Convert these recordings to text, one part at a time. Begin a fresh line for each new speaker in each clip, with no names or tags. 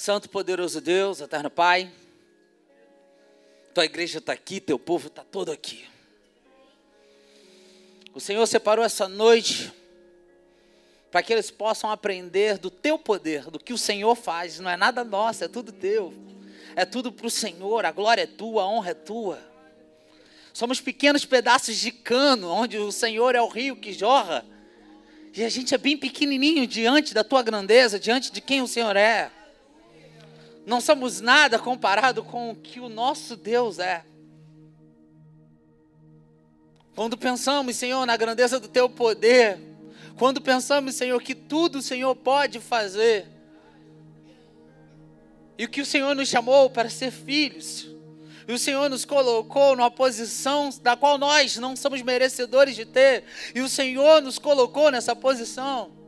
Santo poderoso Deus, eterno Pai, tua igreja está aqui, teu povo está todo aqui. O Senhor separou essa noite para que eles possam aprender do teu poder, do que o Senhor faz. Não é nada nosso, é tudo teu. É tudo para o Senhor, a glória é tua, a honra é tua. Somos pequenos pedaços de cano, onde o Senhor é o rio que jorra. E a gente é bem pequenininho diante da tua grandeza, diante de quem o Senhor é. Não somos nada comparado com o que o nosso Deus é. Quando pensamos, Senhor, na grandeza do teu poder, quando pensamos, Senhor, que tudo o Senhor pode fazer, e que o Senhor nos chamou para ser filhos, e o Senhor nos colocou numa posição da qual nós não somos merecedores de ter. E o Senhor nos colocou nessa posição.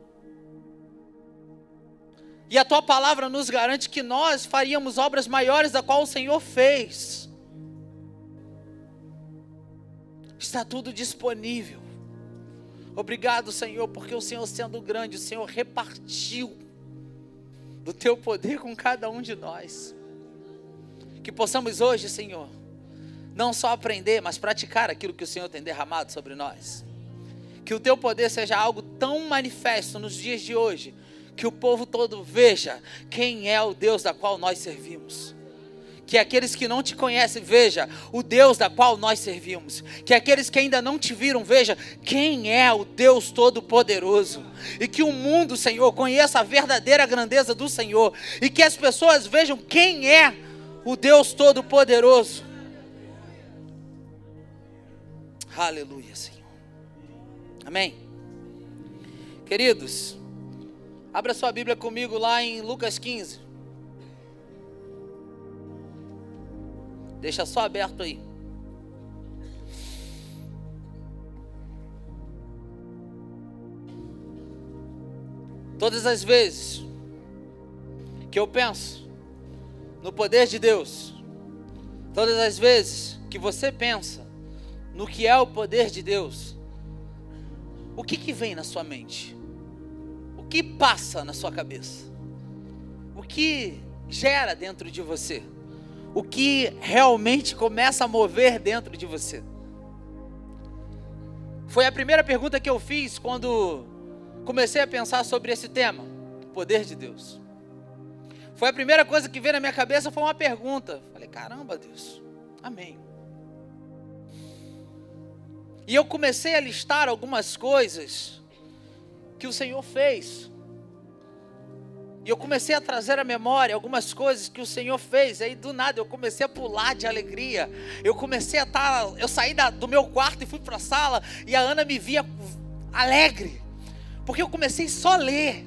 E a tua palavra nos garante que nós faríamos obras maiores da qual o Senhor fez. Está tudo disponível. Obrigado, Senhor, porque o Senhor sendo grande, o Senhor repartiu do teu poder com cada um de nós. Que possamos hoje, Senhor, não só aprender, mas praticar aquilo que o Senhor tem derramado sobre nós. Que o teu poder seja algo tão manifesto nos dias de hoje, que o povo todo veja quem é o Deus da qual nós servimos. Que aqueles que não te conhecem veja o Deus da qual nós servimos. Que aqueles que ainda não te viram veja quem é o Deus todo-poderoso. E que o mundo, Senhor, conheça a verdadeira grandeza do Senhor. E que as pessoas vejam quem é o Deus Todo-Poderoso. Aleluia, Senhor. Amém. Queridos, abra sua Bíblia comigo lá em Lucas 15. Deixa só aberto aí. Todas as vezes que eu penso no poder de Deus. Todas as vezes que você pensa no que é o poder de Deus, o que, que vem na sua mente? Que passa na sua cabeça? O que gera dentro de você? O que realmente começa a mover dentro de você? Foi a primeira pergunta que eu fiz quando comecei a pensar sobre esse tema, o poder de Deus. Foi a primeira coisa que veio na minha cabeça, foi uma pergunta. Falei, caramba, Deus, amém. E eu comecei a listar algumas coisas que o Senhor fez. E eu comecei a trazer à memória algumas coisas que o Senhor fez. E aí do nada eu comecei a pular de alegria. Eu comecei a estar. Tá, eu saí da, do meu quarto e fui para a sala. E a Ana me via alegre. Porque eu comecei só a ler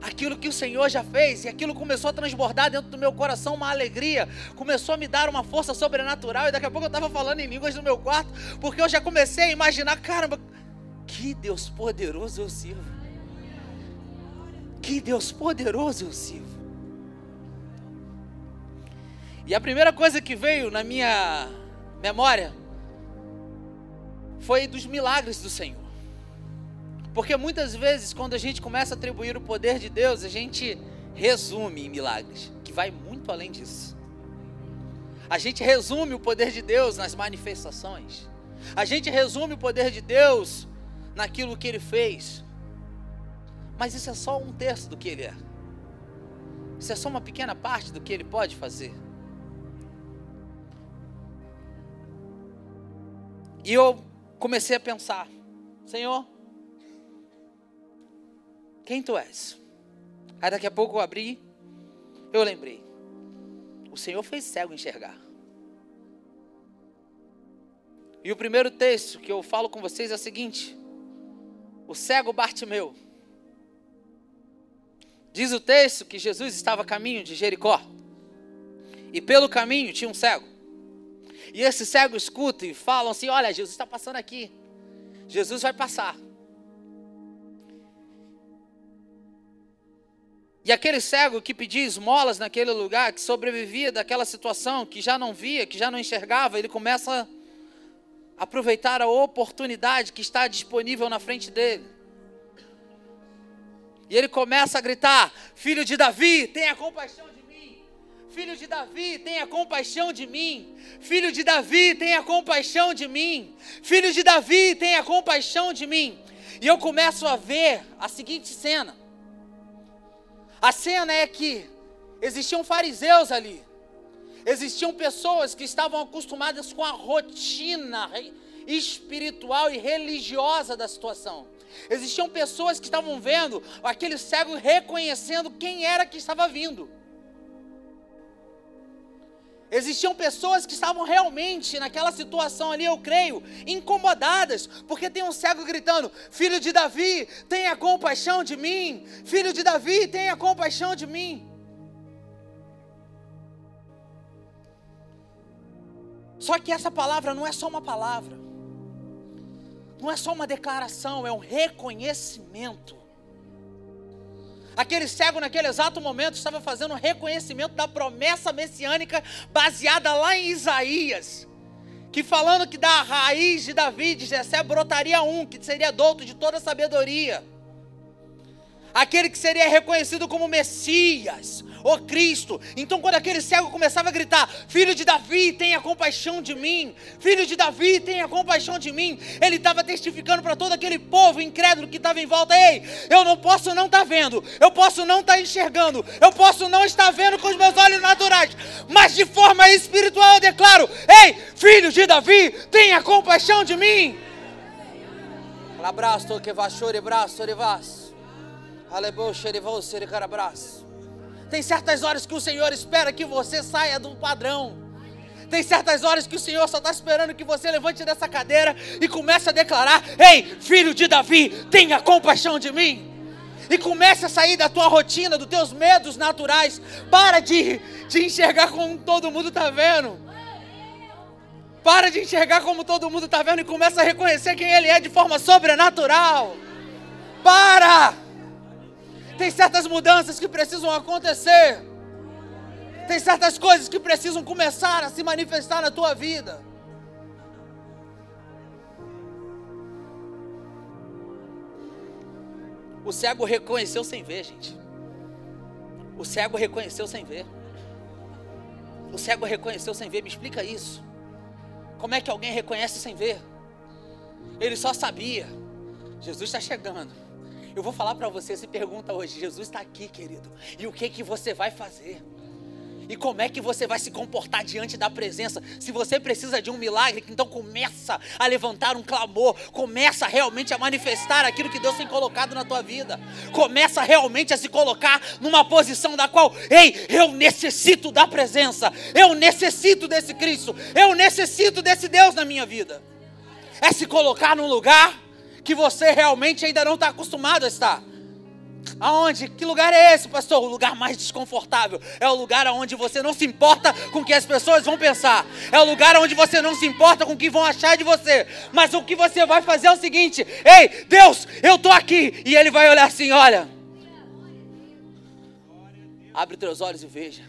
aquilo que o Senhor já fez, e aquilo começou a transbordar dentro do meu coração uma alegria, começou a me dar uma força sobrenatural, e daqui a pouco eu estava falando em línguas no meu quarto, porque eu já comecei a imaginar, caramba, que Deus poderoso eu sirvo. Que Deus poderoso eu sirvo. E a primeira coisa que veio na minha memória foi dos milagres do Senhor. Porque muitas vezes, quando a gente começa a atribuir o poder de Deus, a gente resume em milagres, que vai muito além disso. A gente resume o poder de Deus nas manifestações. A gente resume o poder de Deus naquilo que ele fez. Mas isso é só um terço do que ele é. Isso é só uma pequena parte do que ele pode fazer. E eu comecei a pensar: Senhor, quem tu és? Aí daqui a pouco eu abri, eu lembrei. O Senhor fez cego enxergar. E o primeiro texto que eu falo com vocês é o seguinte: o cego Bartimeu. Diz o texto que Jesus estava a caminho de Jericó. E pelo caminho tinha um cego. E esse cego escuta e fala assim: Olha, Jesus está passando aqui. Jesus vai passar. E aquele cego que pedia esmolas naquele lugar, que sobrevivia daquela situação, que já não via, que já não enxergava, ele começa a aproveitar a oportunidade que está disponível na frente dele. E ele começa a gritar: Filho de Davi, tenha compaixão de mim. Filho de Davi, tenha compaixão de mim. Filho de Davi, tenha compaixão de mim. Filho de Davi, tenha compaixão de mim. E eu começo a ver a seguinte cena. A cena é que existiam fariseus ali. Existiam pessoas que estavam acostumadas com a rotina espiritual e religiosa da situação. Existiam pessoas que estavam vendo aquele cego reconhecendo quem era que estava vindo. Existiam pessoas que estavam realmente naquela situação ali, eu creio, incomodadas, porque tem um cego gritando: Filho de Davi, tenha compaixão de mim. Filho de Davi, tenha compaixão de mim. Só que essa palavra não é só uma palavra, não é só uma declaração, é um reconhecimento. Aquele cego, naquele exato momento, estava fazendo um reconhecimento da promessa messiânica baseada lá em Isaías. Que falando que da raiz de Davi, de Jessé, brotaria um, que seria douto de toda sabedoria. Aquele que seria reconhecido como Messias, ó Cristo. Então, quando aquele cego começava a gritar: Filho de Davi, tenha compaixão de mim, Filho de Davi, tenha compaixão de mim, ele estava testificando para todo aquele povo incrédulo que estava em volta: Ei, eu não posso não estar tá vendo, eu posso não estar tá enxergando, eu posso não estar vendo com os meus olhos naturais, mas de forma espiritual eu declaro: Ei, Filho de Davi, tenha compaixão de mim. Abraço, que chorar, braço, orivas. Tem certas horas que o Senhor espera que você saia do padrão. Tem certas horas que o Senhor só está esperando que você levante dessa cadeira e comece a declarar: Ei, filho de Davi, tenha compaixão de mim. E comece a sair da tua rotina, dos teus medos naturais. Para de, de enxergar como todo mundo está vendo. Para de enxergar como todo mundo está vendo e começa a reconhecer quem Ele é de forma sobrenatural. Para! Tem certas mudanças que precisam acontecer. Tem certas coisas que precisam começar a se manifestar na tua vida. O cego reconheceu sem ver, gente. O cego reconheceu sem ver. O cego reconheceu sem ver. Me explica isso. Como é que alguém reconhece sem ver? Ele só sabia. Jesus está chegando. Eu vou falar para você, se pergunta hoje, Jesus está aqui, querido. E o que que você vai fazer? E como é que você vai se comportar diante da presença? Se você precisa de um milagre, então começa a levantar um clamor, começa realmente a manifestar aquilo que Deus tem colocado na tua vida. Começa realmente a se colocar numa posição da qual, ei, eu necessito da presença. Eu necessito desse Cristo. Eu necessito desse Deus na minha vida. É se colocar num lugar que você realmente ainda não está acostumado a estar. Aonde? Que lugar é esse, pastor? O lugar mais desconfortável. É o lugar onde você não se importa com o que as pessoas vão pensar. É o lugar onde você não se importa com o que vão achar de você. Mas o que você vai fazer é o seguinte: Ei, Deus, eu estou aqui. E Ele vai olhar assim: Olha. Abre teus olhos e veja.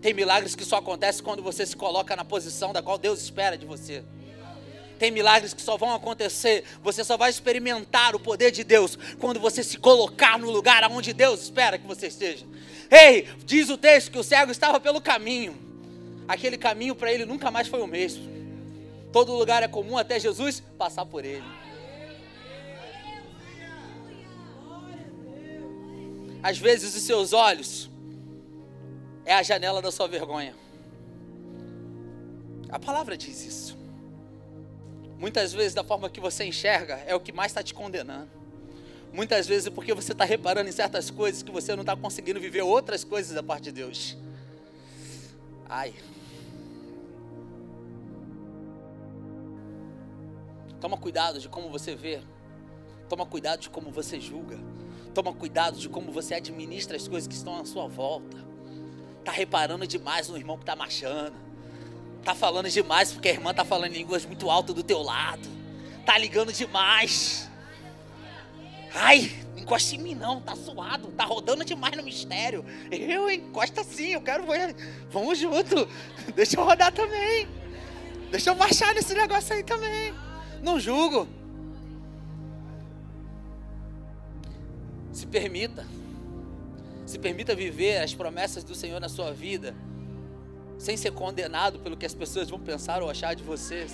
Tem milagres que só acontecem quando você se coloca na posição da qual Deus espera de você. Tem milagres que só vão acontecer, você só vai experimentar o poder de Deus quando você se colocar no lugar onde Deus espera que você esteja. Ei, diz o texto que o cego estava pelo caminho. Aquele caminho para ele nunca mais foi o mesmo. Todo lugar é comum até Jesus passar por ele. Às vezes os seus olhos é a janela da sua vergonha. A palavra diz isso. Muitas vezes, da forma que você enxerga, é o que mais está te condenando. Muitas vezes é porque você está reparando em certas coisas que você não está conseguindo viver outras coisas da parte de Deus. Ai. Toma cuidado de como você vê. Toma cuidado de como você julga. Toma cuidado de como você administra as coisas que estão à sua volta. Está reparando demais no irmão que está marchando Tá falando demais porque a irmã tá falando línguas muito alto do teu lado. Tá ligando demais. Ai, encosta em mim não, tá suado, tá rodando demais no mistério. Eu encosta sim, eu quero ver. Vamos junto. Deixa eu rodar também. Deixa eu marchar nesse negócio aí também. Não julgo. Se permita. Se permita viver as promessas do Senhor na sua vida, sem ser condenado pelo que as pessoas vão pensar ou achar de você.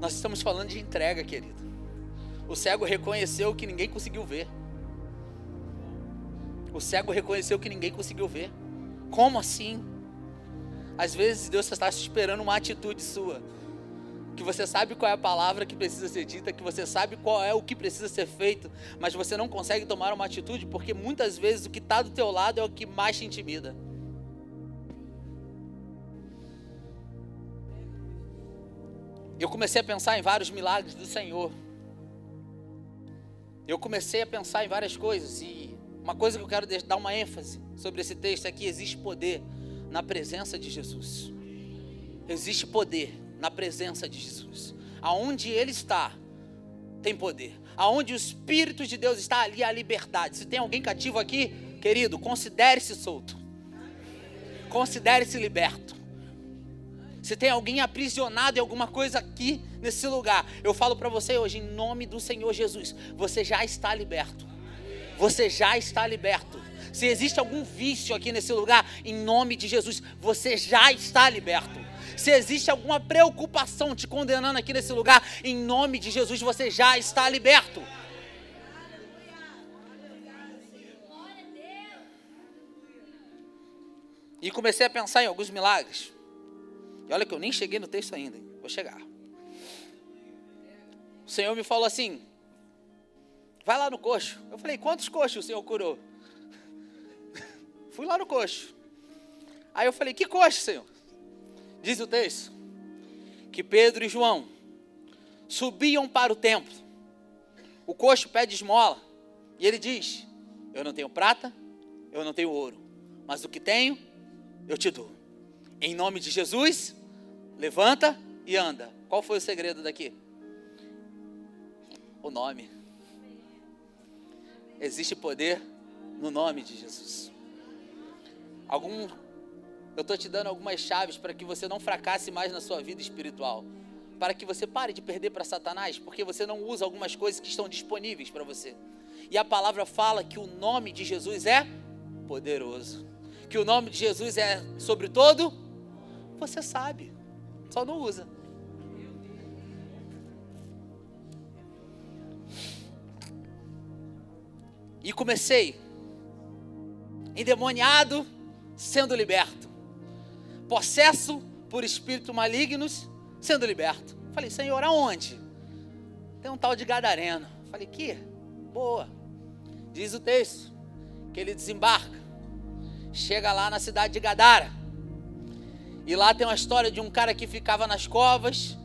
Nós estamos falando de entrega, querido. O cego reconheceu que ninguém conseguiu ver. O cego reconheceu que ninguém conseguiu ver. Como assim? Às vezes Deus está esperando uma atitude sua. Que você sabe qual é a palavra que precisa ser dita, que você sabe qual é o que precisa ser feito, mas você não consegue tomar uma atitude porque muitas vezes o que está do teu lado é o que mais te intimida. Eu comecei a pensar em vários milagres do Senhor. Eu comecei a pensar em várias coisas e uma coisa que eu quero dar uma ênfase sobre esse texto é que existe poder na presença de Jesus. Existe poder na presença de Jesus. Aonde Ele está, tem poder. Aonde o Espírito de Deus está, ali há liberdade. Se tem alguém cativo aqui, querido, considere-se solto. Considere-se liberto. Se tem alguém aprisionado em alguma coisa aqui nesse lugar, eu falo para você hoje, em nome do Senhor Jesus, você já está liberto. Você já está liberto. Se existe algum vício aqui nesse lugar, em nome de Jesus, você já está liberto. Se existe alguma preocupação te condenando aqui nesse lugar, em nome de Jesus, você já está liberto. E comecei a pensar em alguns milagres. E olha que eu nem cheguei no texto ainda, hein? vou chegar. O Senhor me falou assim: vai lá no coxo. Eu falei: quantos coxos o Senhor curou? Fui lá no coxo. Aí eu falei: Que coxo, Senhor? Diz o texto que Pedro e João subiam para o templo. O coxo pede esmola e ele diz: Eu não tenho prata, eu não tenho ouro, mas o que tenho, eu te dou. Em nome de Jesus, levanta e anda. Qual foi o segredo daqui? O nome. Existe poder no nome de Jesus algum eu estou te dando algumas chaves para que você não fracasse mais na sua vida espiritual. Para que você pare de perder para Satanás, porque você não usa algumas coisas que estão disponíveis para você. E a palavra fala que o nome de Jesus é poderoso. Que o nome de Jesus é sobre todo, você sabe, só não usa. E comecei endemoniado sendo liberto. Possesso por espíritos malignos, sendo liberto. Falei, Senhor, aonde? Tem um tal de Gadareno. Falei, que? Boa. Diz o texto que ele desembarca, chega lá na cidade de Gadara. E lá tem uma história de um cara que ficava nas covas,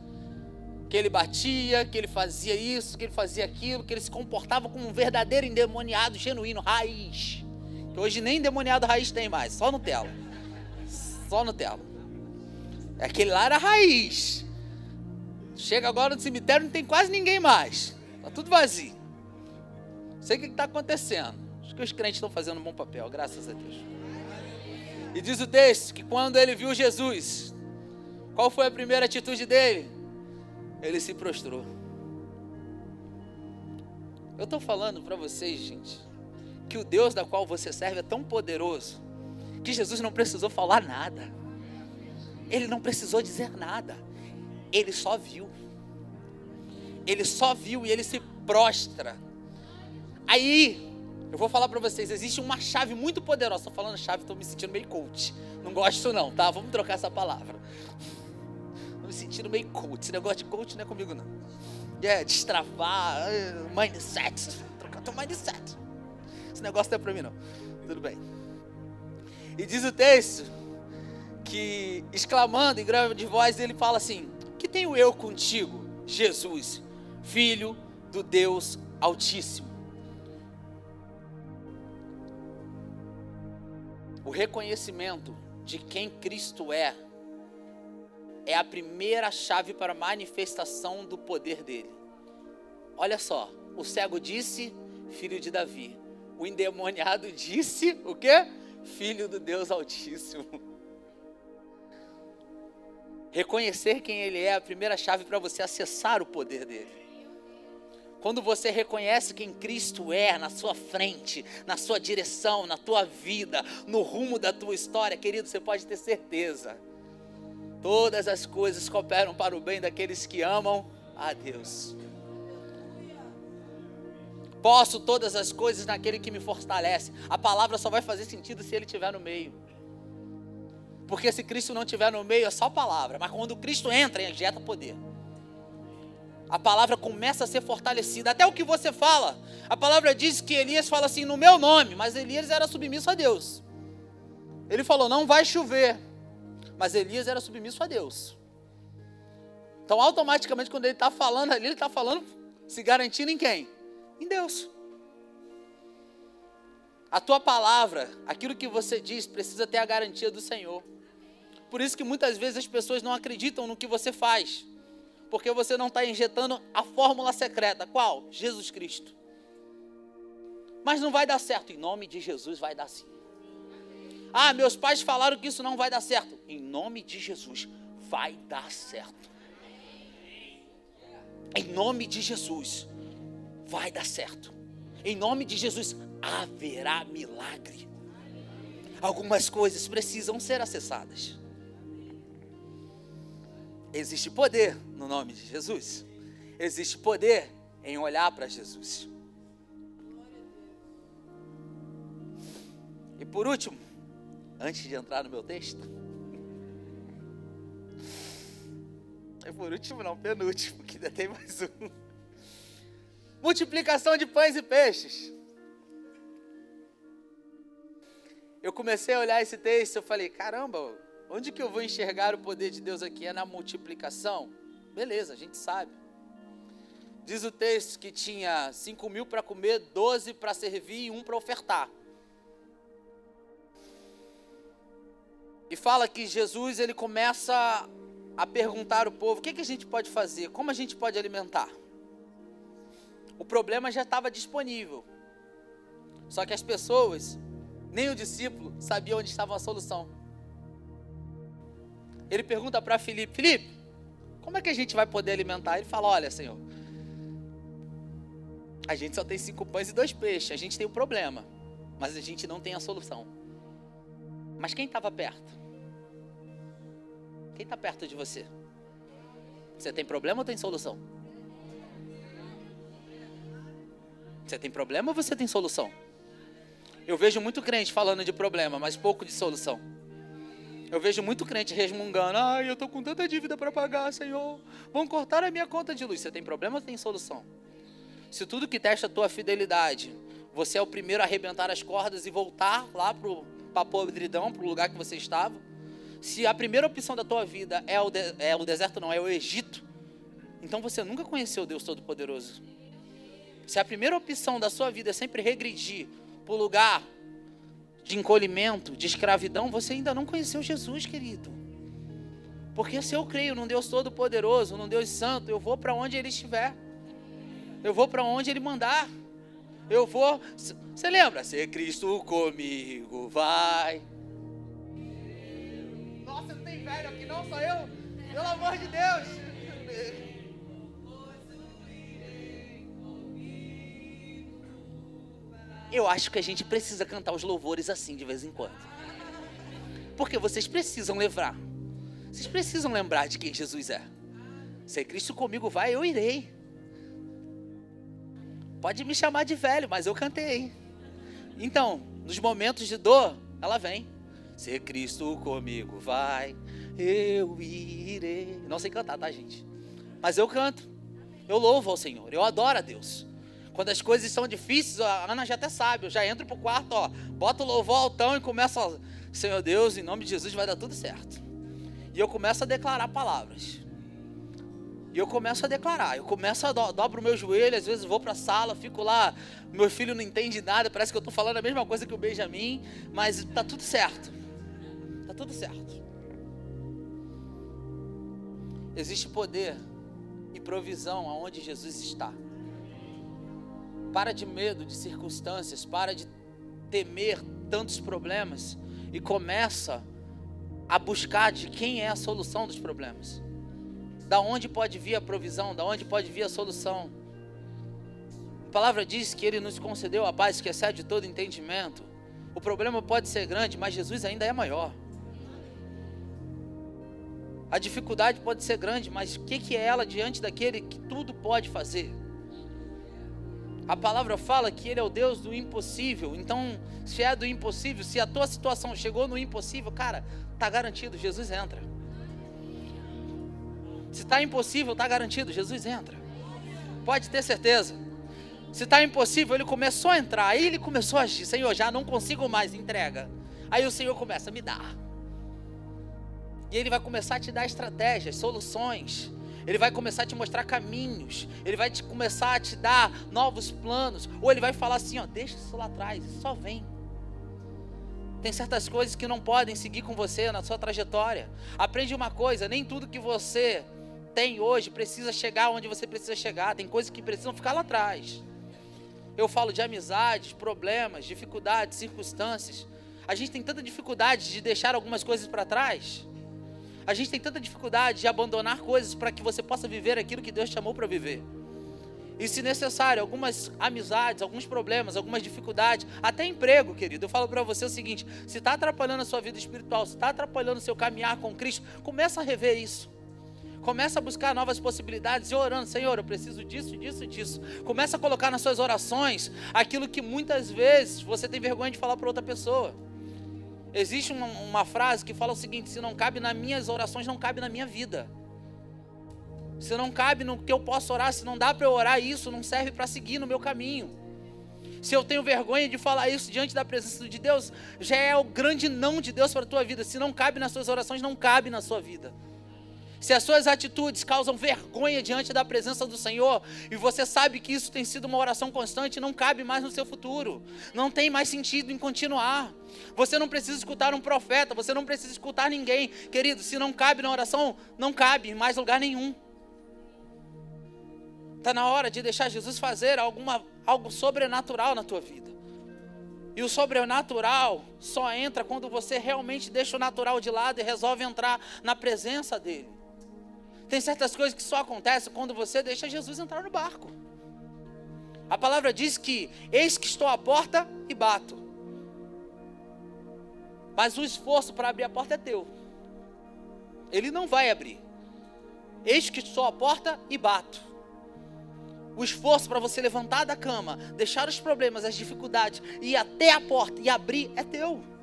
que ele batia, que ele fazia isso, que ele fazia aquilo, que ele se comportava como um verdadeiro endemoniado genuíno, raiz. Que hoje nem demoniado raiz tem mais, só Nutella. Só Nutella. Aquele lá era raiz. Chega agora no cemitério, não tem quase ninguém mais. Está tudo vazio. Não sei o que está acontecendo. Acho que os crentes estão fazendo um bom papel, graças a Deus. E diz o texto que quando ele viu Jesus, qual foi a primeira atitude dele? Ele se prostrou. Eu estou falando para vocês, gente, que o Deus da qual você serve é tão poderoso que Jesus não precisou falar nada. Ele não precisou dizer nada. Ele só viu. Ele só viu e ele se prostra. Aí, eu vou falar para vocês, existe uma chave muito poderosa. Estou falando chave, estou me sentindo meio coach. Não gosto não, tá? Vamos trocar essa palavra. Estou me sentindo meio coach. Esse negócio de coach não é comigo não. É, destravar, é, mindset. Trocar teu mindset negócio não é para mim, não. Tudo bem. E diz o texto que, exclamando em grande voz, ele fala assim: Que tenho eu contigo, Jesus, filho do Deus Altíssimo? O reconhecimento de quem Cristo é é a primeira chave para a manifestação do poder dele. Olha só, o cego disse, filho de Davi o endemoniado disse o quê? Filho do Deus Altíssimo. Reconhecer quem ele é é a primeira chave para você acessar o poder dele. Quando você reconhece quem Cristo é na sua frente, na sua direção, na tua vida, no rumo da tua história, querido, você pode ter certeza. Todas as coisas cooperam para o bem daqueles que amam a Deus. Posso todas as coisas naquele que me fortalece. A palavra só vai fazer sentido se ele estiver no meio. Porque se Cristo não estiver no meio, é só palavra. Mas quando Cristo entra, injeta poder a palavra começa a ser fortalecida. Até o que você fala. A palavra diz que Elias fala assim no meu nome, mas Elias era submisso a Deus. Ele falou: não vai chover. Mas Elias era submisso a Deus. Então, automaticamente, quando ele está falando ali, ele está falando, se garantindo em quem? Em Deus. A tua palavra, aquilo que você diz, precisa ter a garantia do Senhor. Por isso que muitas vezes as pessoas não acreditam no que você faz porque você não está injetando a fórmula secreta. Qual? Jesus Cristo. Mas não vai dar certo. Em nome de Jesus vai dar sim. Ah, meus pais falaram que isso não vai dar certo. Em nome de Jesus vai dar certo. Em nome de Jesus vai dar certo. Em nome de Jesus haverá milagre. Algumas coisas precisam ser acessadas. Existe poder no nome de Jesus. Existe poder em olhar para Jesus. E por último, antes de entrar no meu texto, e por último não, penúltimo, que ainda tem mais um. Multiplicação de pães e peixes. Eu comecei a olhar esse texto, eu falei, caramba, Onde que eu vou enxergar o poder de Deus aqui? É na multiplicação? Beleza, a gente sabe. Diz o texto que tinha cinco mil para comer, doze para servir e um para ofertar. E fala que Jesus ele começa a perguntar ao povo: o que, que a gente pode fazer? Como a gente pode alimentar? O problema já estava disponível. Só que as pessoas, nem o discípulo, sabiam onde estava a solução ele pergunta para Filipe: Filipe, como é que a gente vai poder alimentar? Ele fala: Olha, Senhor, a gente só tem cinco pães e dois peixes. A gente tem um problema, mas a gente não tem a solução. Mas quem estava perto? Quem está perto de você? Você tem problema ou tem solução? Você tem problema ou você tem solução? Eu vejo muito crente falando de problema, mas pouco de solução. Eu vejo muito crente resmungando: ai, eu estou com tanta dívida para pagar, Senhor. Vão cortar a minha conta de luz. Você tem problema ou tem solução? Se tudo que testa a tua fidelidade, você é o primeiro a arrebentar as cordas e voltar lá para a podridão, para o lugar que você estava. Se a primeira opção da tua vida é o, de, é o deserto, não, é o Egito, então você nunca conheceu Deus Todo-Poderoso. Se a primeira opção da sua vida é sempre regredir para o lugar de encolhimento, de escravidão, você ainda não conheceu Jesus, querido. Porque se eu creio num Deus Todo-Poderoso, num Deus Santo, eu vou para onde Ele estiver. Eu vou para onde Ele mandar. Eu vou. Você lembra? Se Cristo comigo, vai. Nossa, não tem velho aqui, não, só eu. Pelo amor de Deus. Eu acho que a gente precisa cantar os louvores assim de vez em quando. Porque vocês precisam lembrar. Vocês precisam lembrar de quem Jesus é. Se Cristo comigo vai, eu irei. Pode me chamar de velho, mas eu cantei. Então, nos momentos de dor, ela vem. Se Cristo comigo vai, eu irei. Não sei cantar, tá, gente? Mas eu canto. Eu louvo ao Senhor. Eu adoro a Deus. Quando as coisas são difíceis, a Ana já até sabe, eu já entro pro quarto, ó, bota o louvor altão e começo a, Senhor Deus, em nome de Jesus vai dar tudo certo. E eu começo a declarar palavras. E eu começo a declarar, eu começo a do, dobro o meu joelho, às vezes vou para a sala, fico lá, meu filho não entende nada, parece que eu estou falando a mesma coisa que o Benjamin, mas tá tudo certo. Tá tudo certo. Existe poder e provisão aonde Jesus está. Para de medo de circunstâncias, para de temer tantos problemas e começa a buscar de quem é a solução dos problemas. Da onde pode vir a provisão, da onde pode vir a solução. palavra diz que ele nos concedeu a paz que excede todo entendimento. O problema pode ser grande, mas Jesus ainda é maior. A dificuldade pode ser grande, mas o que, que é ela diante daquele que tudo pode fazer? A palavra fala que Ele é o Deus do impossível. Então, se é do impossível, se a tua situação chegou no impossível, cara, tá garantido, Jesus entra. Se está impossível, está garantido, Jesus entra. Pode ter certeza. Se está impossível, ele começou a entrar. Aí ele começou a agir. Senhor, já não consigo mais, entrega. Aí o Senhor começa a me dar. E ele vai começar a te dar estratégias, soluções. Ele vai começar a te mostrar caminhos. Ele vai te começar a te dar novos planos. Ou ele vai falar assim: ó, deixa isso lá atrás, só vem. Tem certas coisas que não podem seguir com você na sua trajetória. Aprende uma coisa: nem tudo que você tem hoje precisa chegar onde você precisa chegar. Tem coisas que precisam ficar lá atrás. Eu falo de amizades, problemas, dificuldades, circunstâncias. A gente tem tanta dificuldade de deixar algumas coisas para trás. A gente tem tanta dificuldade de abandonar coisas para que você possa viver aquilo que Deus chamou para viver. E se necessário, algumas amizades, alguns problemas, algumas dificuldades, até emprego, querido. Eu falo para você o seguinte: se está atrapalhando a sua vida espiritual, se está atrapalhando o seu caminhar com Cristo, começa a rever isso. Começa a buscar novas possibilidades e orando, Senhor, eu preciso disso, disso, disso. Começa a colocar nas suas orações aquilo que muitas vezes você tem vergonha de falar para outra pessoa. Existe uma, uma frase que fala o seguinte: se não cabe nas minhas orações, não cabe na minha vida. Se não cabe no que eu posso orar, se não dá para eu orar isso, não serve para seguir no meu caminho. Se eu tenho vergonha de falar isso diante da presença de Deus, já é o grande não de Deus para a tua vida. Se não cabe nas suas orações, não cabe na sua vida. Se as suas atitudes causam vergonha diante da presença do Senhor, e você sabe que isso tem sido uma oração constante, não cabe mais no seu futuro. Não tem mais sentido em continuar. Você não precisa escutar um profeta, você não precisa escutar ninguém. Querido, se não cabe na oração, não cabe em mais lugar nenhum. Está na hora de deixar Jesus fazer alguma, algo sobrenatural na tua vida. E o sobrenatural só entra quando você realmente deixa o natural de lado e resolve entrar na presença dele. Tem certas coisas que só acontecem quando você deixa Jesus entrar no barco. A palavra diz que eis que estou à porta e bato. Mas o esforço para abrir a porta é teu. Ele não vai abrir. Eis que estou à porta e bato. O esforço para você levantar da cama, deixar os problemas, as dificuldades, ir até a porta e abrir é teu.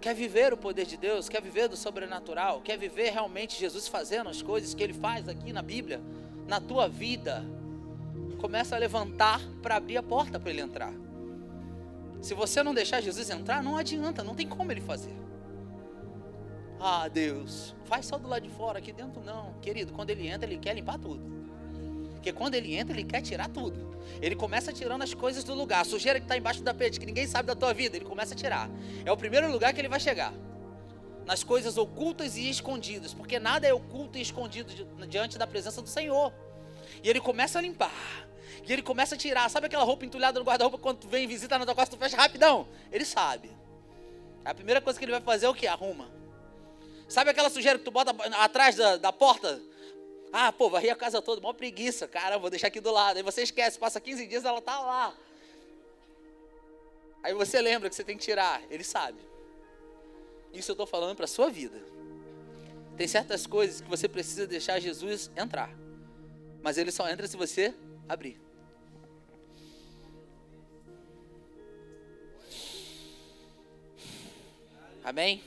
Quer viver o poder de Deus? Quer viver do sobrenatural? Quer viver realmente Jesus fazendo as coisas que ele faz aqui na Bíblia, na tua vida? Começa a levantar para abrir a porta para ele entrar. Se você não deixar Jesus entrar, não adianta, não tem como ele fazer. Ah, Deus, faz só do lado de fora, aqui dentro não. Querido, quando ele entra, ele quer limpar tudo. Porque quando ele entra, ele quer tirar tudo. Ele começa tirando as coisas do lugar. A sujeira que está embaixo da parede, que ninguém sabe da tua vida, ele começa a tirar. É o primeiro lugar que ele vai chegar. Nas coisas ocultas e escondidas. Porque nada é oculto e escondido diante da presença do Senhor. E ele começa a limpar. E ele começa a tirar. Sabe aquela roupa entulhada no guarda-roupa quando tu vem visita na tua costa, tu fecha rapidão? Ele sabe. A primeira coisa que ele vai fazer é o que? Arruma. Sabe aquela sujeira que tu bota atrás da, da porta? Ah, pô, varri a casa toda, mó preguiça. Cara, vou deixar aqui do lado. Aí você esquece, passa 15 dias, ela tá lá. Aí você lembra que você tem que tirar. Ele sabe. Isso eu estou falando para a sua vida. Tem certas coisas que você precisa deixar Jesus entrar. Mas ele só entra se você abrir. Amém?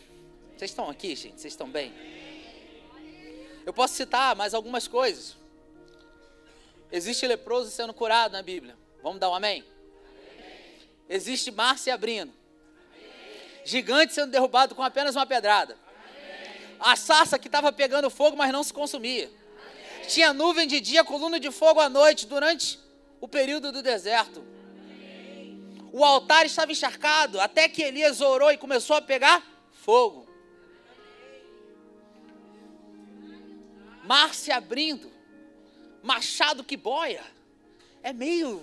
Vocês estão aqui, gente? Vocês estão bem? Eu posso citar mais algumas coisas. Existe leproso sendo curado na Bíblia. Vamos dar um amém? amém. Existe mar se abrindo. Amém. Gigante sendo derrubado com apenas uma pedrada. Amém. A sarça que estava pegando fogo, mas não se consumia. Tinha nuvem de dia, coluna de fogo à noite, durante o período do deserto. O altar estava encharcado, até que Elias orou e começou a pegar fogo. Mar se abrindo, machado que boia. É meio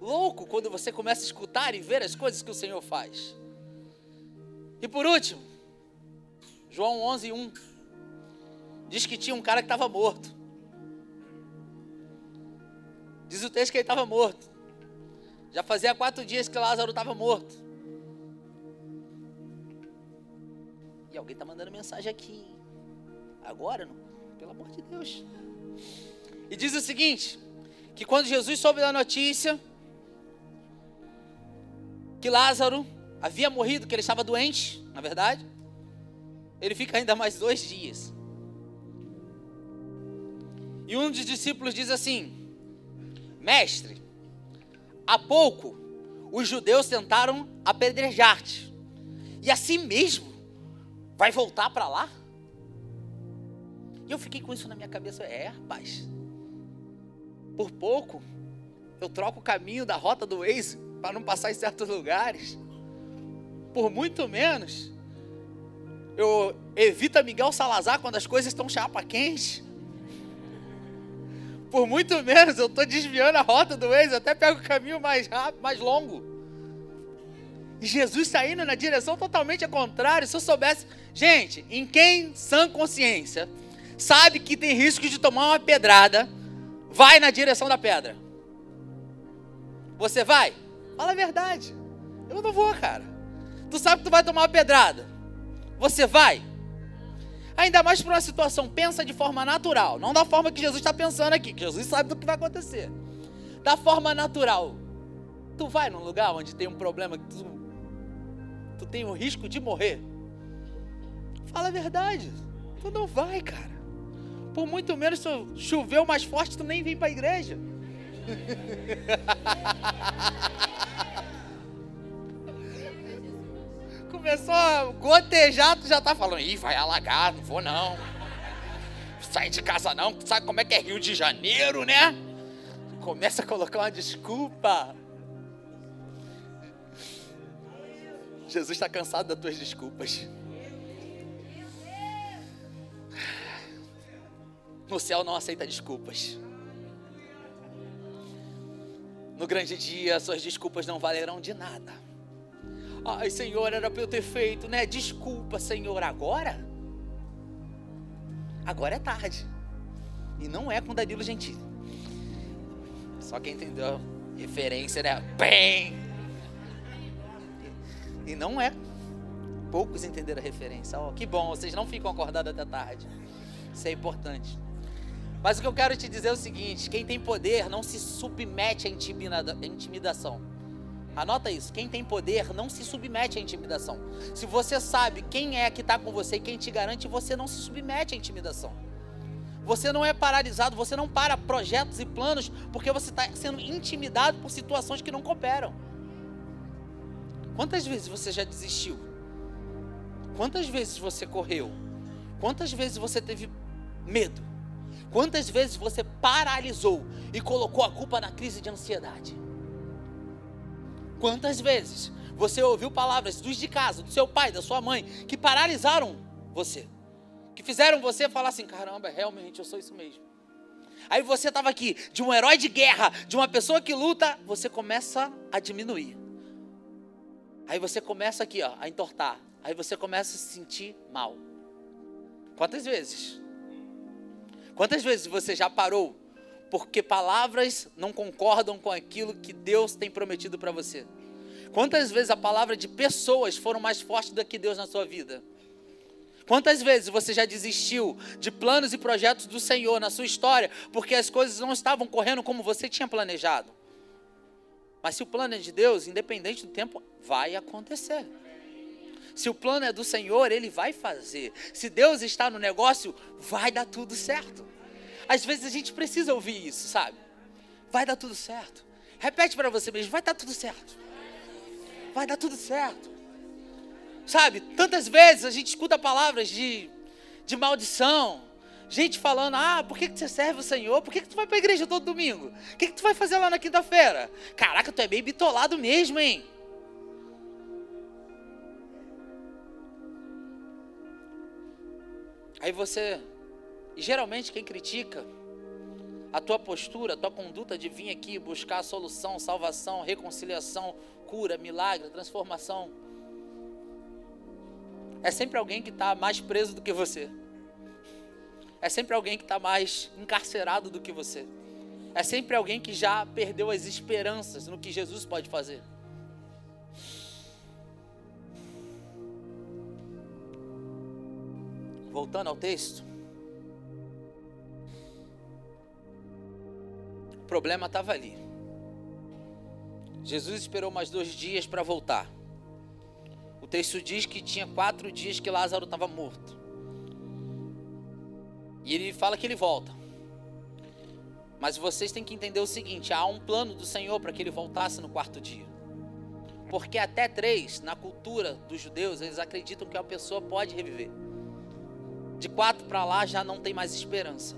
louco quando você começa a escutar e ver as coisas que o Senhor faz. E por último, João 11, 1 diz que tinha um cara que estava morto. Diz o texto que ele estava morto. Já fazia quatro dias que Lázaro estava morto. E alguém está mandando mensagem aqui. Agora, não? Pelo amor de Deus. E diz o seguinte: que quando Jesus soube da notícia que Lázaro havia morrido, que ele estava doente, na verdade, ele fica ainda mais dois dias. E um dos discípulos diz assim: Mestre, há pouco os judeus tentaram apedrejar-te, e assim mesmo vai voltar para lá? E eu fiquei com isso na minha cabeça. É, rapaz, por pouco eu troco o caminho da rota do Waze para não passar em certos lugares. Por muito menos eu evito Miguel Salazar quando as coisas estão chapa quente. Por muito menos eu estou desviando a rota do Waze, até pego o caminho mais rápido, mais longo. E Jesus está indo na direção totalmente contrária. Se eu soubesse, gente, em quem sã consciência sabe que tem risco de tomar uma pedrada, vai na direção da pedra. Você vai? Fala a verdade. Eu não vou, cara. Tu sabe que tu vai tomar uma pedrada. Você vai? Ainda mais para uma situação, pensa de forma natural, não da forma que Jesus está pensando aqui, que Jesus sabe do que vai acontecer. Da forma natural. Tu vai num lugar onde tem um problema que tu, tu tem o risco de morrer. Fala a verdade. Tu não vai, cara. Por muito menos choveu mais forte, tu nem vem para a igreja. Começou a gotejar, tu já tá falando, ih, vai alagar, não vou não. Sai de casa não, sabe como é que é Rio de Janeiro, né? Começa a colocar uma desculpa. Jesus está cansado das tuas desculpas. No céu não aceita desculpas. No grande dia, suas desculpas não valerão de nada. Ai, Senhor, era para eu ter feito, né? Desculpa, Senhor, agora? Agora é tarde. E não é com Danilo Gentili. Só quem entendeu a referência, né? Bem! E não é. Poucos entenderam a referência. Oh, que bom, vocês não ficam acordados até tarde. Isso é importante. Mas o que eu quero te dizer é o seguinte: quem tem poder não se submete à intimidação. Anota isso: quem tem poder não se submete à intimidação. Se você sabe quem é que está com você e quem te garante, você não se submete à intimidação. Você não é paralisado, você não para projetos e planos porque você está sendo intimidado por situações que não cooperam. Quantas vezes você já desistiu? Quantas vezes você correu? Quantas vezes você teve medo? Quantas vezes você paralisou e colocou a culpa na crise de ansiedade? Quantas vezes você ouviu palavras dos de casa, do seu pai, da sua mãe, que paralisaram você? Que fizeram você falar assim: caramba, realmente eu sou isso mesmo. Aí você estava aqui, de um herói de guerra, de uma pessoa que luta, você começa a diminuir. Aí você começa aqui, ó, a entortar. Aí você começa a se sentir mal. Quantas vezes? Quantas vezes você já parou porque palavras não concordam com aquilo que Deus tem prometido para você? Quantas vezes a palavra de pessoas foram mais fortes do que Deus na sua vida? Quantas vezes você já desistiu de planos e projetos do Senhor na sua história porque as coisas não estavam correndo como você tinha planejado? Mas se o plano é de Deus, independente do tempo, vai acontecer. Se o plano é do Senhor, Ele vai fazer. Se Deus está no negócio, vai dar tudo certo. Às vezes a gente precisa ouvir isso, sabe? Vai dar tudo certo. Repete para você mesmo: vai dar tudo certo. Vai dar tudo certo. Sabe? Tantas vezes a gente escuta palavras de, de maldição. Gente falando, ah, por que, que você serve o Senhor? Por que, que tu vai para a igreja todo domingo? O que, que tu vai fazer lá na quinta-feira? Caraca, tu é bem bitolado mesmo, hein? Aí você, geralmente quem critica a tua postura, a tua conduta de vir aqui buscar solução, salvação, reconciliação, cura, milagre, transformação, é sempre alguém que está mais preso do que você. É sempre alguém que está mais encarcerado do que você. é sempre alguém que já perdeu as esperanças no que Jesus pode fazer. Voltando ao texto. O problema estava ali. Jesus esperou mais dois dias para voltar. O texto diz que tinha quatro dias que Lázaro estava morto. E ele fala que ele volta. Mas vocês têm que entender o seguinte: há um plano do Senhor para que ele voltasse no quarto dia. Porque até três, na cultura dos judeus, eles acreditam que a pessoa pode reviver. De quatro para lá já não tem mais esperança.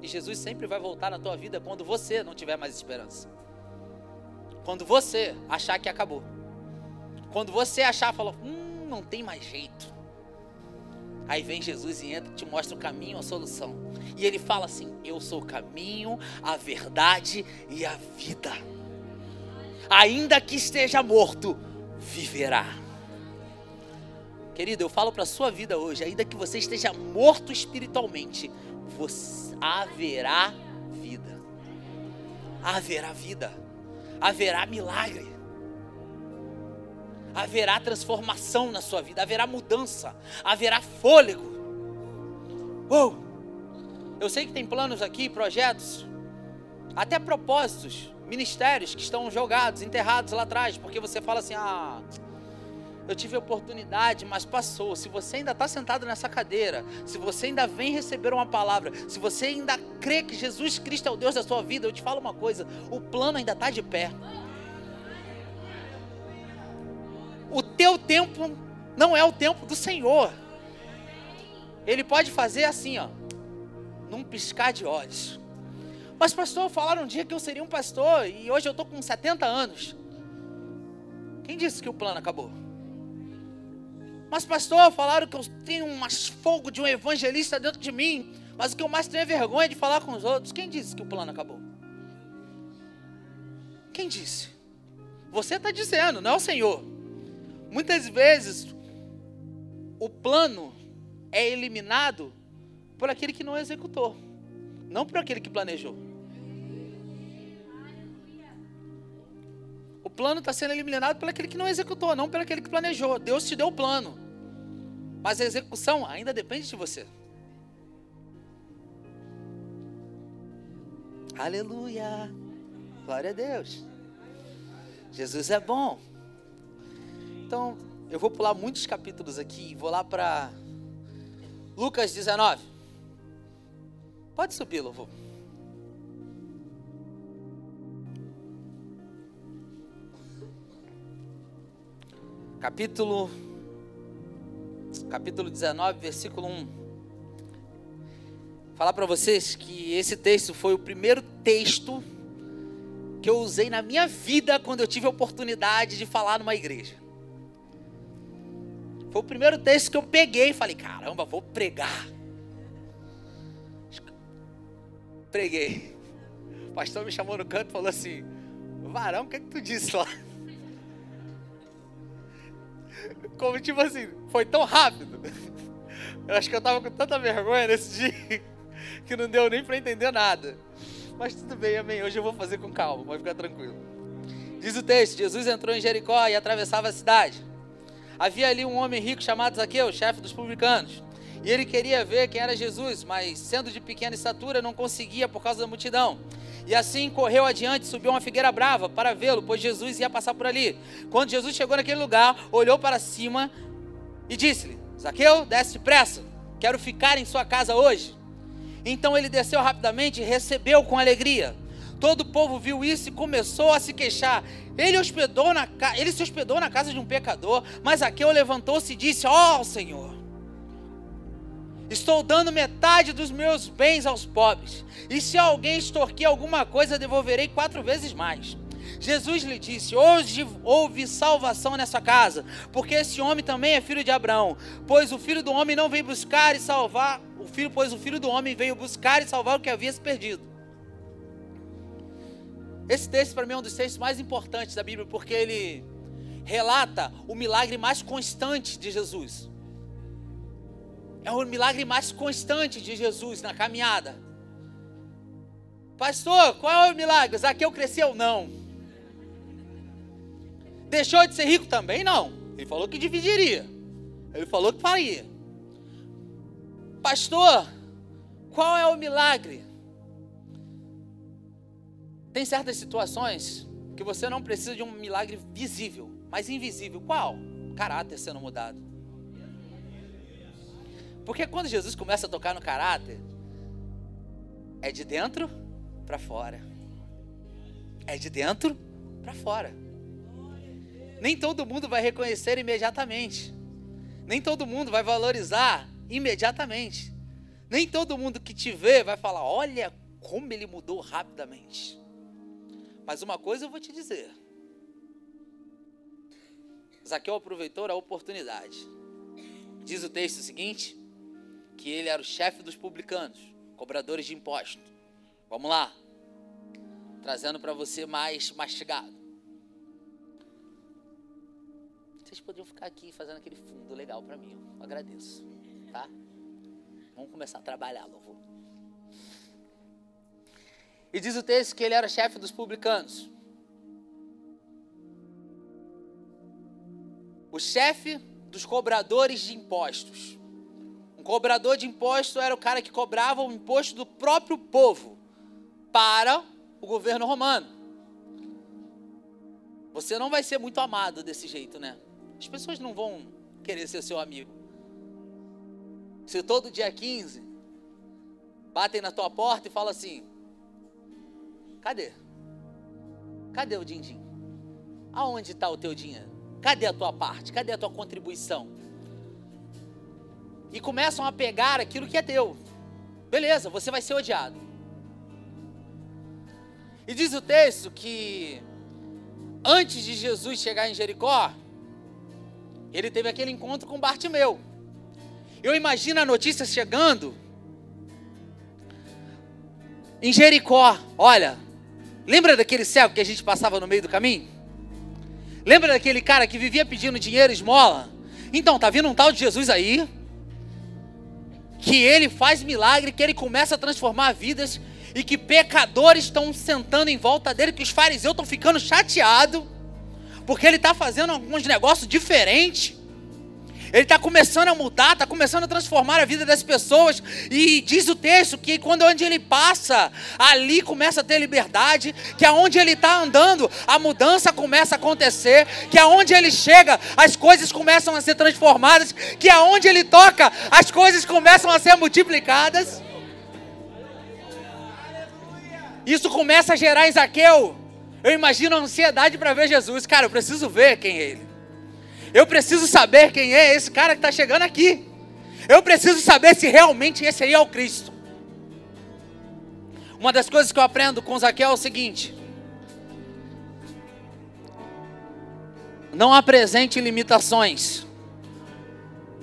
E Jesus sempre vai voltar na tua vida quando você não tiver mais esperança. Quando você achar que acabou. Quando você achar, falou, hum, não tem mais jeito. Aí vem Jesus e entra, te mostra o caminho, a solução. E ele fala assim: Eu sou o caminho, a verdade e a vida. Ainda que esteja morto, viverá. Querido, eu falo para a sua vida hoje, ainda que você esteja morto espiritualmente, você, haverá vida. Haverá vida. Haverá milagre haverá transformação na sua vida, haverá mudança, haverá fôlego. Uou! Eu sei que tem planos aqui, projetos, até propósitos, ministérios que estão jogados, enterrados lá atrás, porque você fala assim: ah, eu tive oportunidade, mas passou. Se você ainda está sentado nessa cadeira, se você ainda vem receber uma palavra, se você ainda crê que Jesus Cristo é o Deus da sua vida, eu te falo uma coisa: o plano ainda está de pé. o teu tempo não é o tempo do Senhor. Ele pode fazer assim, ó, num piscar de olhos. Mas, pastor, falaram um dia que eu seria um pastor e hoje eu estou com 70 anos. Quem disse que o plano acabou? Mas, pastor, falaram que eu tenho um fogo de um evangelista dentro de mim, mas o que eu mais tenho é vergonha de falar com os outros. Quem disse que o plano acabou? Quem disse? Você está dizendo, não é o Senhor. Muitas vezes o plano é eliminado por aquele que não executou, não por aquele que planejou. O plano está sendo eliminado por aquele que não executou, não por aquele que planejou. Deus te deu o plano, mas a execução ainda depende de você. Aleluia, glória a Deus. Jesus é bom. Então, eu vou pular muitos capítulos aqui. Vou lá para Lucas 19. Pode subir, louvor. Capítulo capítulo 19, versículo 1. Falar para vocês que esse texto foi o primeiro texto que eu usei na minha vida quando eu tive a oportunidade de falar numa igreja. Foi o primeiro texto que eu peguei e falei: caramba, vou pregar. Preguei. O pastor me chamou no canto e falou assim: Varão, o que, é que tu disse lá? Como tipo assim, foi tão rápido. Eu acho que eu estava com tanta vergonha nesse dia que não deu nem para entender nada. Mas tudo bem, amém. Hoje eu vou fazer com calma, pode ficar tranquilo. Diz o texto: Jesus entrou em Jericó e atravessava a cidade. Havia ali um homem rico chamado Zaqueu, chefe dos publicanos. E ele queria ver quem era Jesus, mas sendo de pequena estatura, não conseguia por causa da multidão. E assim correu adiante, subiu uma figueira brava para vê-lo, pois Jesus ia passar por ali. Quando Jesus chegou naquele lugar, olhou para cima e disse-lhe: Zaqueu, desce depressa, quero ficar em sua casa hoje. Então ele desceu rapidamente e recebeu com alegria. Todo o povo viu isso e começou a se queixar. Ele, hospedou na, ele se hospedou na casa de um pecador, mas Aqueu levantou-se e disse: Ó oh, Senhor, estou dando metade dos meus bens aos pobres, e se alguém extorquir alguma coisa, devolverei quatro vezes mais. Jesus lhe disse: Hoje houve salvação nessa casa, porque esse homem também é filho de Abraão, pois o filho do homem não veio buscar e salvar, o filho, pois o filho do homem veio buscar e salvar o que havia se perdido. Esse texto para mim é um dos textos mais importantes da Bíblia, porque ele relata o milagre mais constante de Jesus. É o milagre mais constante de Jesus na caminhada. Pastor, qual é o milagre? Zaqueu cresceu? Não. Deixou de ser rico também? Não. Ele falou que dividiria. Ele falou que faria. Pastor, qual é o milagre? Tem certas situações que você não precisa de um milagre visível, mas invisível. Qual? Caráter sendo mudado. Porque quando Jesus começa a tocar no caráter, é de dentro para fora. É de dentro para fora. Nem todo mundo vai reconhecer imediatamente. Nem todo mundo vai valorizar imediatamente. Nem todo mundo que te vê vai falar: olha como ele mudou rapidamente. Mas uma coisa eu vou te dizer. Zaqueu aproveitou a oportunidade. Diz o texto seguinte: que ele era o chefe dos publicanos, cobradores de impostos. Vamos lá. Trazendo para você mais mastigado. Vocês podiam ficar aqui fazendo aquele fundo legal para mim. Eu agradeço. Tá? Vamos começar a trabalhar, louvor. E diz o texto que ele era chefe dos publicanos. O chefe dos cobradores de impostos. Cobrador de impostos era o cara que cobrava o imposto do próprio povo para o governo romano. Você não vai ser muito amado desse jeito, né? As pessoas não vão querer ser seu amigo. Se todo dia 15 batem na tua porta e falam assim: Cadê? Cadê o din-din? Aonde está o teu dinheiro? Cadê a tua parte? Cadê a tua contribuição? E começam a pegar aquilo que é teu. Beleza, você vai ser odiado. E diz o texto que antes de Jesus chegar em Jericó, ele teve aquele encontro com Bartimeu. Eu imagino a notícia chegando em Jericó. Olha, Lembra daquele cego que a gente passava no meio do caminho? Lembra daquele cara que vivia pedindo dinheiro, esmola? Então, tá vindo um tal de Jesus aí, que ele faz milagre, que ele começa a transformar vidas, e que pecadores estão sentando em volta dele, que os fariseus estão ficando chateados, porque ele está fazendo alguns negócios diferentes. Ele está começando a mudar, está começando a transformar a vida das pessoas. E diz o texto que quando onde ele passa, ali começa a ter liberdade, que aonde ele está andando, a mudança começa a acontecer, que aonde ele chega, as coisas começam a ser transformadas, que aonde ele toca, as coisas começam a ser multiplicadas. Isso começa a gerar em Zaqueu. Eu imagino a ansiedade para ver Jesus. Cara, eu preciso ver quem é ele. Eu preciso saber quem é esse cara que está chegando aqui. Eu preciso saber se realmente esse aí é o Cristo. Uma das coisas que eu aprendo com Zaqueu é o seguinte: não apresente limitações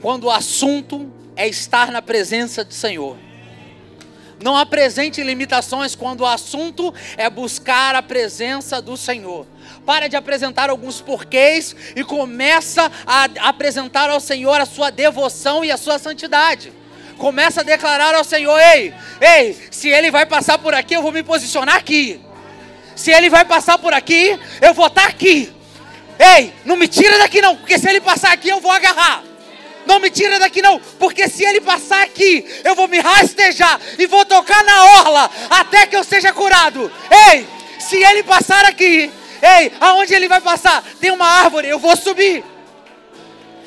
quando o assunto é estar na presença do Senhor. Não apresente limitações quando o assunto é buscar a presença do Senhor para de apresentar alguns porquês e começa a apresentar ao Senhor a sua devoção e a sua santidade. Começa a declarar ao Senhor: ei, ei, se ele vai passar por aqui, eu vou me posicionar aqui. Se ele vai passar por aqui, eu vou estar aqui. Ei, não me tira daqui não, porque se ele passar aqui, eu vou agarrar. Não me tira daqui não, porque se ele passar aqui, eu vou me rastejar e vou tocar na orla até que eu seja curado. Ei, se ele passar aqui, Ei, aonde ele vai passar? Tem uma árvore, eu vou subir.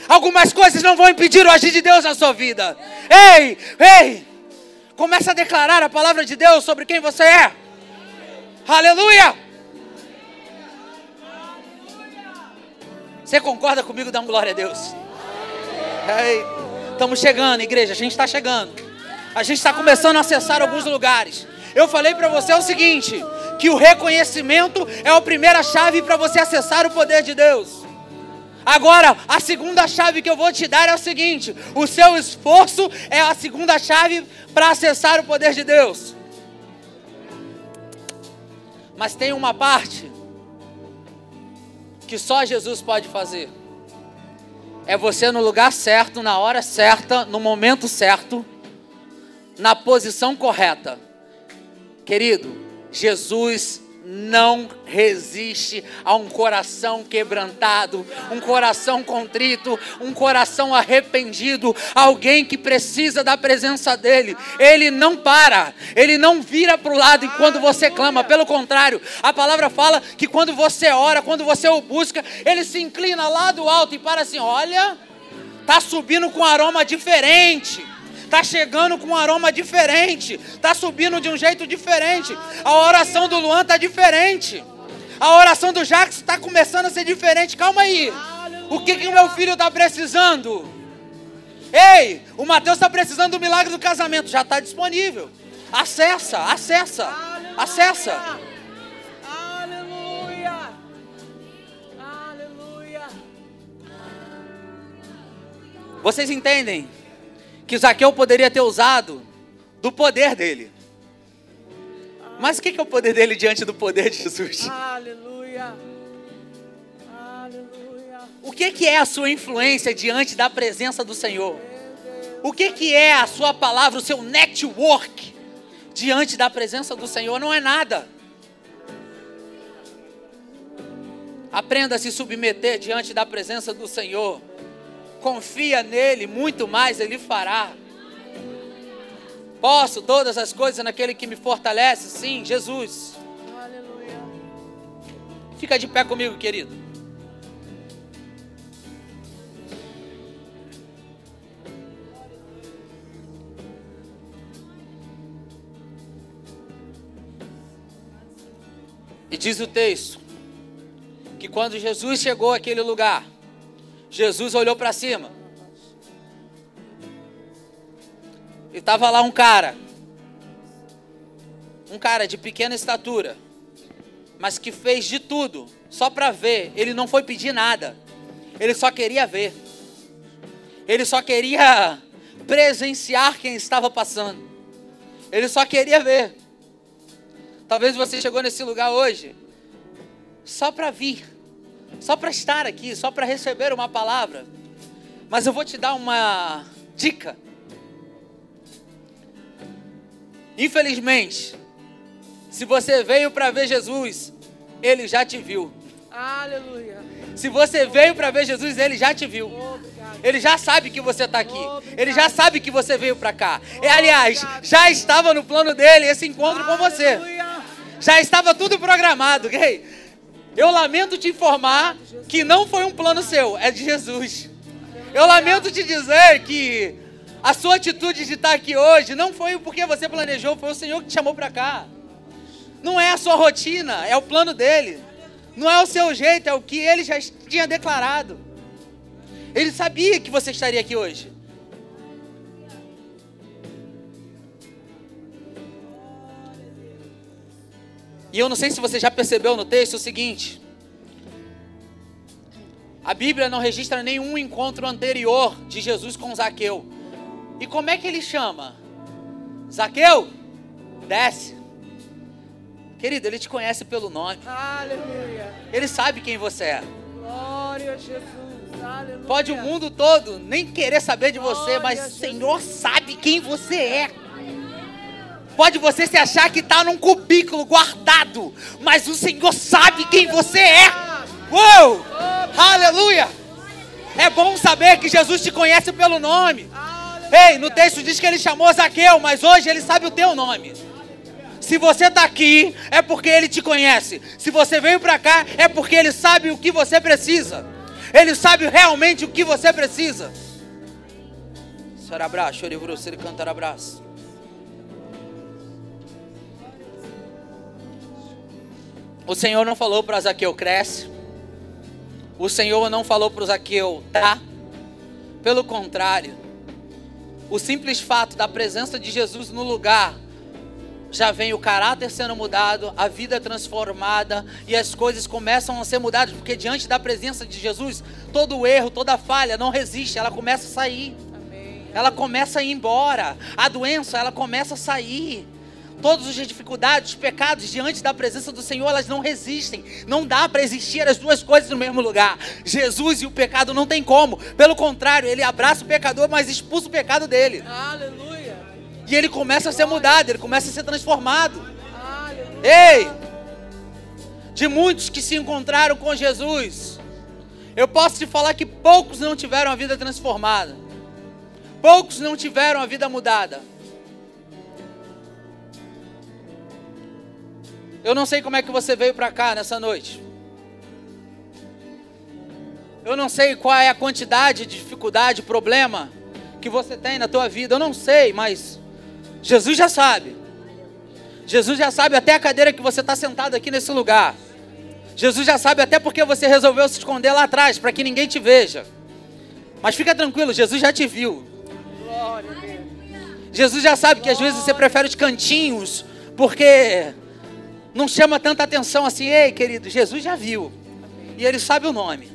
Algumas coisas não vão impedir o agir de Deus na sua vida. Ei, ei, começa a declarar a palavra de Deus sobre quem você é. Aleluia! Você concorda comigo? Dá um glória a Deus. Ei, estamos chegando, igreja. A gente está chegando. A gente está começando a acessar alguns lugares. Eu falei para você o seguinte: que o reconhecimento é a primeira chave para você acessar o poder de Deus. Agora, a segunda chave que eu vou te dar é o seguinte: o seu esforço é a segunda chave para acessar o poder de Deus. Mas tem uma parte que só Jesus pode fazer. É você no lugar certo, na hora certa, no momento certo, na posição correta. Querido, Jesus não resiste a um coração quebrantado, um coração contrito, um coração arrependido, alguém que precisa da presença dele. Ele não para, ele não vira para o lado enquanto você clama, pelo contrário, a palavra fala que quando você ora, quando você o busca, ele se inclina lá do alto e para assim: olha, está subindo com um aroma diferente está chegando com um aroma diferente, está subindo de um jeito diferente. A oração do Luan está diferente. A oração do Jackson está começando a ser diferente. Calma aí. O que, que o meu filho está precisando? Ei, o Mateus está precisando do milagre do casamento. Já está disponível. Acessa, acessa, acessa. Aleluia. Aleluia. Vocês entendem? Que Zaqueu poderia ter usado do poder dele. Mas o que é o poder dele diante do poder de Jesus? Aleluia. Aleluia. O que é a sua influência diante da presença do Senhor? O que é a sua palavra, o seu network diante da presença do Senhor? Não é nada. Aprenda a se submeter diante da presença do Senhor confia nele, muito mais ele fará. Posso todas as coisas naquele que me fortalece? Sim, Jesus. Aleluia. Fica de pé comigo, querido. E diz o texto que quando Jesus chegou àquele lugar, Jesus olhou para cima. E estava lá um cara. Um cara de pequena estatura. Mas que fez de tudo só para ver. Ele não foi pedir nada. Ele só queria ver. Ele só queria presenciar quem estava passando. Ele só queria ver. Talvez você chegou nesse lugar hoje só para vir só para estar aqui, só para receber uma palavra. Mas eu vou te dar uma dica. Infelizmente, se você veio para ver Jesus, ele já te viu. Aleluia. Se você veio para ver Jesus, ele já te viu. Ele já sabe que você está aqui. Ele já sabe que você veio para cá. E aliás, já estava no plano dele esse encontro com você. Já estava tudo programado. Hey, eu lamento te informar que não foi um plano seu, é de Jesus. Eu lamento te dizer que a sua atitude de estar aqui hoje não foi porque você planejou, foi o Senhor que te chamou para cá. Não é a sua rotina, é o plano dele. Não é o seu jeito, é o que ele já tinha declarado. Ele sabia que você estaria aqui hoje. E eu não sei se você já percebeu no texto o seguinte: a Bíblia não registra nenhum encontro anterior de Jesus com Zaqueu. E como é que ele chama? Zaqueu, desce. Querido, ele te conhece pelo nome. Aleluia. Ele sabe quem você é. Glória a Jesus. Aleluia. Pode o mundo todo nem querer saber de você, mas o Senhor sabe quem você é. Pode você se achar que está num cubículo guardado, mas o Senhor sabe quem você é. Uou! Aleluia! É bom saber que Jesus te conhece pelo nome. Ei, no texto diz que ele chamou Zaqueu, mas hoje ele sabe o teu nome. Se você está aqui, é porque ele te conhece. Se você veio para cá, é porque ele sabe o que você precisa. Ele sabe realmente o que você precisa. Sarabra, chorivru, ele cantar abraço. O Senhor não falou para Zaqueu, cresce. O Senhor não falou para Zaqueu, tá? Pelo contrário, o simples fato da presença de Jesus no lugar já vem o caráter sendo mudado, a vida transformada e as coisas começam a ser mudadas, porque diante da presença de Jesus, todo erro, toda falha não resiste, ela começa a sair. Amém. Ela começa a ir embora. A doença, ela começa a sair todas as dificuldades, os pecados diante da presença do Senhor, elas não resistem. Não dá para existir as duas coisas no mesmo lugar. Jesus e o pecado não tem como. Pelo contrário, ele abraça o pecador, mas expulsa o pecado dele. Aleluia. E ele começa a ser mudado, ele começa a ser transformado. Aleluia. Ei! De muitos que se encontraram com Jesus, eu posso te falar que poucos não tiveram a vida transformada. Poucos não tiveram a vida mudada. Eu não sei como é que você veio para cá nessa noite. Eu não sei qual é a quantidade de dificuldade, problema que você tem na tua vida. Eu não sei, mas Jesus já sabe. Jesus já sabe até a cadeira que você está sentado aqui nesse lugar. Jesus já sabe até porque você resolveu se esconder lá atrás, para que ninguém te veja. Mas fica tranquilo, Jesus já te viu. Jesus já sabe que às vezes você prefere os cantinhos, porque não chama tanta atenção assim. Ei, querido, Jesus já viu. E ele sabe o nome.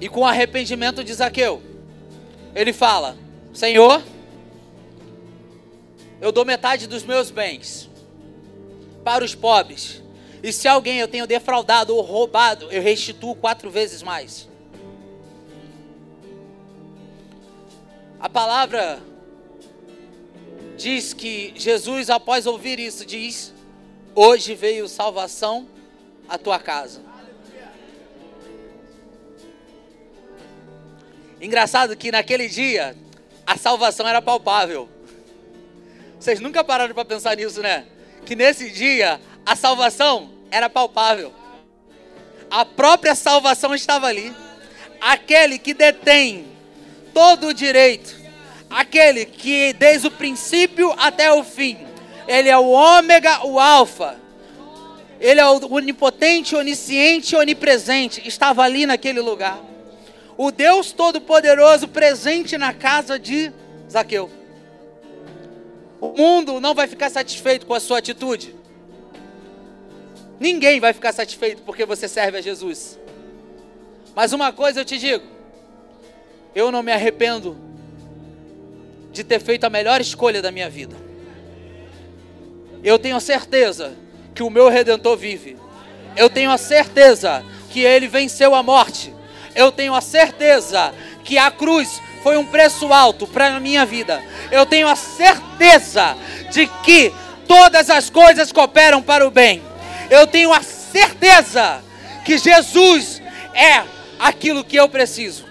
E com arrependimento de Zaqueu, ele fala: Senhor, eu dou metade dos meus bens para os pobres. E se alguém eu tenho defraudado ou roubado, eu restituo quatro vezes mais. A palavra diz que Jesus, após ouvir isso, diz: Hoje veio salvação à tua casa. Engraçado que naquele dia a salvação era palpável. Vocês nunca pararam para pensar nisso, né? Que nesse dia a salvação era palpável. A própria salvação estava ali. Aquele que detém todo o direito, aquele que desde o princípio até o fim, ele é o ômega, o alfa. Ele é o onipotente, onisciente, onipresente, estava ali naquele lugar o Deus Todo-Poderoso presente na casa de Zaqueu. O mundo não vai ficar satisfeito com a sua atitude. Ninguém vai ficar satisfeito porque você serve a Jesus. Mas uma coisa eu te digo: eu não me arrependo de ter feito a melhor escolha da minha vida. Eu tenho a certeza que o meu redentor vive. Eu tenho a certeza que ele venceu a morte eu tenho a certeza que a cruz foi um preço alto para a minha vida. Eu tenho a certeza de que todas as coisas cooperam para o bem. Eu tenho a certeza que Jesus é aquilo que eu preciso.